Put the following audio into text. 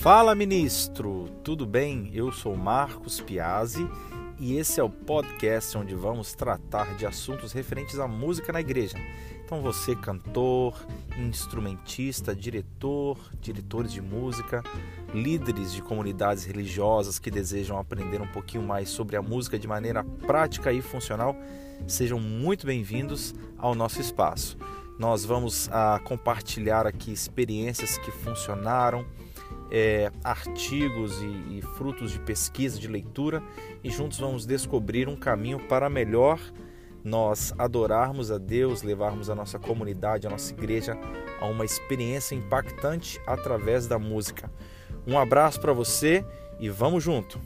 Fala ministro, tudo bem? Eu sou Marcos Piazzi e esse é o podcast onde vamos tratar de assuntos referentes à música na igreja. Então você cantor, instrumentista, diretor, diretores de música, líderes de comunidades religiosas que desejam aprender um pouquinho mais sobre a música de maneira prática e funcional, sejam muito bem-vindos ao nosso espaço. Nós vamos a, ah, compartilhar aqui experiências que funcionaram, é, artigos e, e frutos de pesquisa, de leitura, e juntos vamos descobrir um caminho para melhor nós adorarmos a Deus, levarmos a nossa comunidade, a nossa igreja a uma experiência impactante através da música. Um abraço para você e vamos junto!